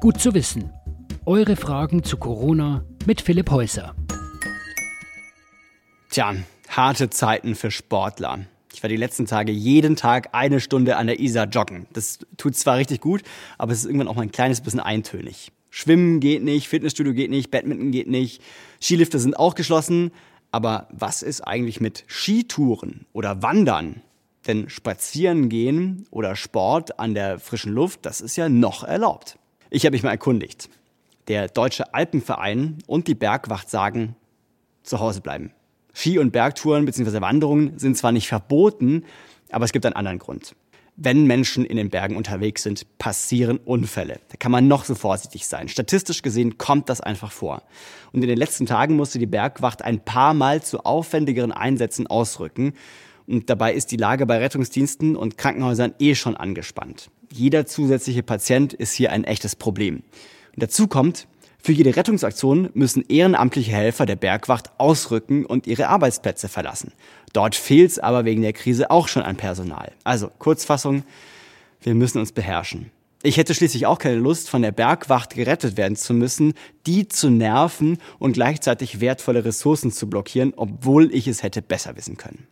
Gut zu wissen. Eure Fragen zu Corona mit Philipp Häuser. Tja, harte Zeiten für Sportler. Ich war die letzten Tage jeden Tag eine Stunde an der Isar joggen. Das tut zwar richtig gut, aber es ist irgendwann auch mal ein kleines bisschen eintönig. Schwimmen geht nicht, Fitnessstudio geht nicht, Badminton geht nicht, Skilifte sind auch geschlossen. Aber was ist eigentlich mit Skitouren oder Wandern? Denn spazieren gehen oder Sport an der frischen Luft, das ist ja noch erlaubt. Ich habe mich mal erkundigt. Der Deutsche Alpenverein und die Bergwacht sagen, zu Hause bleiben. Ski- und Bergtouren bzw. Wanderungen sind zwar nicht verboten, aber es gibt einen anderen Grund. Wenn Menschen in den Bergen unterwegs sind, passieren Unfälle. Da kann man noch so vorsichtig sein. Statistisch gesehen kommt das einfach vor. Und in den letzten Tagen musste die Bergwacht ein paar Mal zu aufwendigeren Einsätzen ausrücken. Und dabei ist die Lage bei Rettungsdiensten und Krankenhäusern eh schon angespannt. Jeder zusätzliche Patient ist hier ein echtes Problem. Und dazu kommt, für jede Rettungsaktion müssen ehrenamtliche Helfer der Bergwacht ausrücken und ihre Arbeitsplätze verlassen. Dort fehlt es aber wegen der Krise auch schon an Personal. Also Kurzfassung, wir müssen uns beherrschen. Ich hätte schließlich auch keine Lust, von der Bergwacht gerettet werden zu müssen, die zu nerven und gleichzeitig wertvolle Ressourcen zu blockieren, obwohl ich es hätte besser wissen können.